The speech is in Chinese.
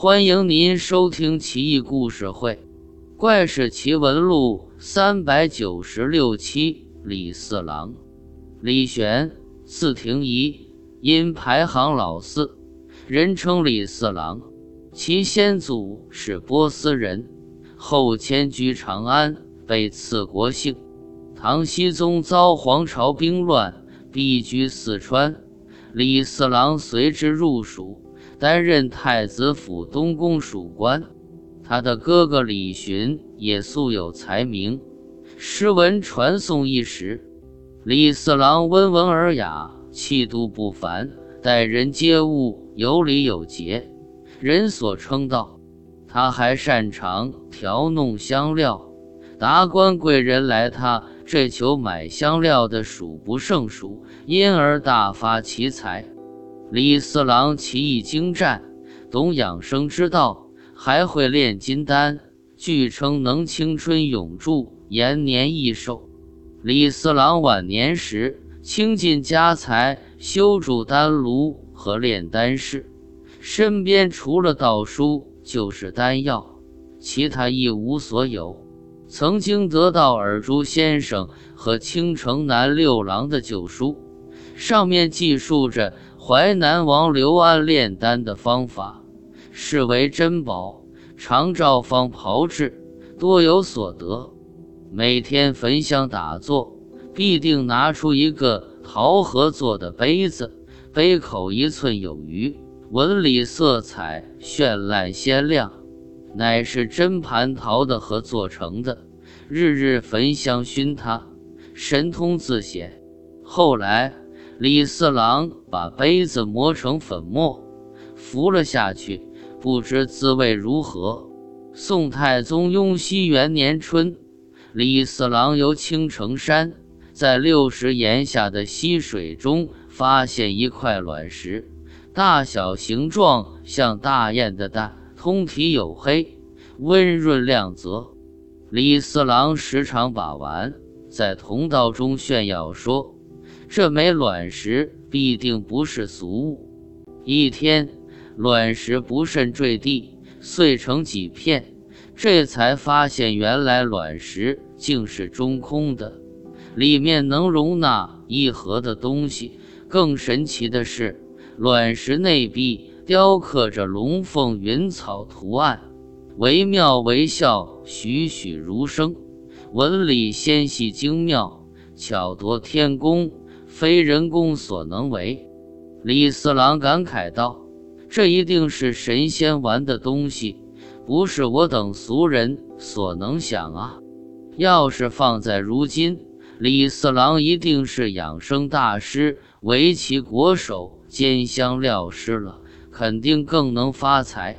欢迎您收听《奇异故事会·怪事奇闻录》三百九十六期。李四郎，李玄，字廷仪，因排行老四，人称李四郎。其先祖是波斯人，后迁居长安，被赐国姓。唐僖宗遭黄巢兵乱，避居四川，李四郎随之入蜀。担任太子府东宫属官，他的哥哥李寻也素有才名，诗文传颂一时。李四郎温文尔雅，气度不凡，待人接物有礼有节，人所称道。他还擅长调弄香料，达官贵人来他这求买香料的数不胜数，因而大发奇财。李四郎棋艺精湛，懂养生之道，还会炼金丹，据称能青春永驻、延年益寿。李四郎晚年时倾尽家财修筑丹炉和炼丹室，身边除了道书就是丹药，其他一无所有。曾经得到尔朱先生和青城南六郎的旧书，上面记述着。淮南王刘安炼丹的方法，视为珍宝，常照方炮制，多有所得。每天焚香打坐，必定拿出一个桃核做的杯子，杯口一寸有余，纹理色彩绚烂鲜亮，乃是真蟠桃的核做成的。日日焚香熏它，神通自显。后来。李四郎把杯子磨成粉末，服了下去，不知滋味如何。宋太宗雍熙元年春，李四郎游青城山，在六十岩下的溪水中发现一块卵石，大小形状像大雁的蛋，通体黝黑，温润亮泽。李四郎时常把玩，在同道中炫耀说。这枚卵石必定不是俗物。一天，卵石不慎坠地，碎成几片，这才发现原来卵石竟是中空的，里面能容纳一盒的东西。更神奇的是，卵石内壁雕刻着龙凤云草图案，惟妙惟肖，栩栩如生，纹理纤细精妙，巧夺天工。非人工所能为，李四郎感慨道：“这一定是神仙玩的东西，不是我等俗人所能想啊！要是放在如今，李四郎一定是养生大师、围棋国手兼香料师了，肯定更能发财。”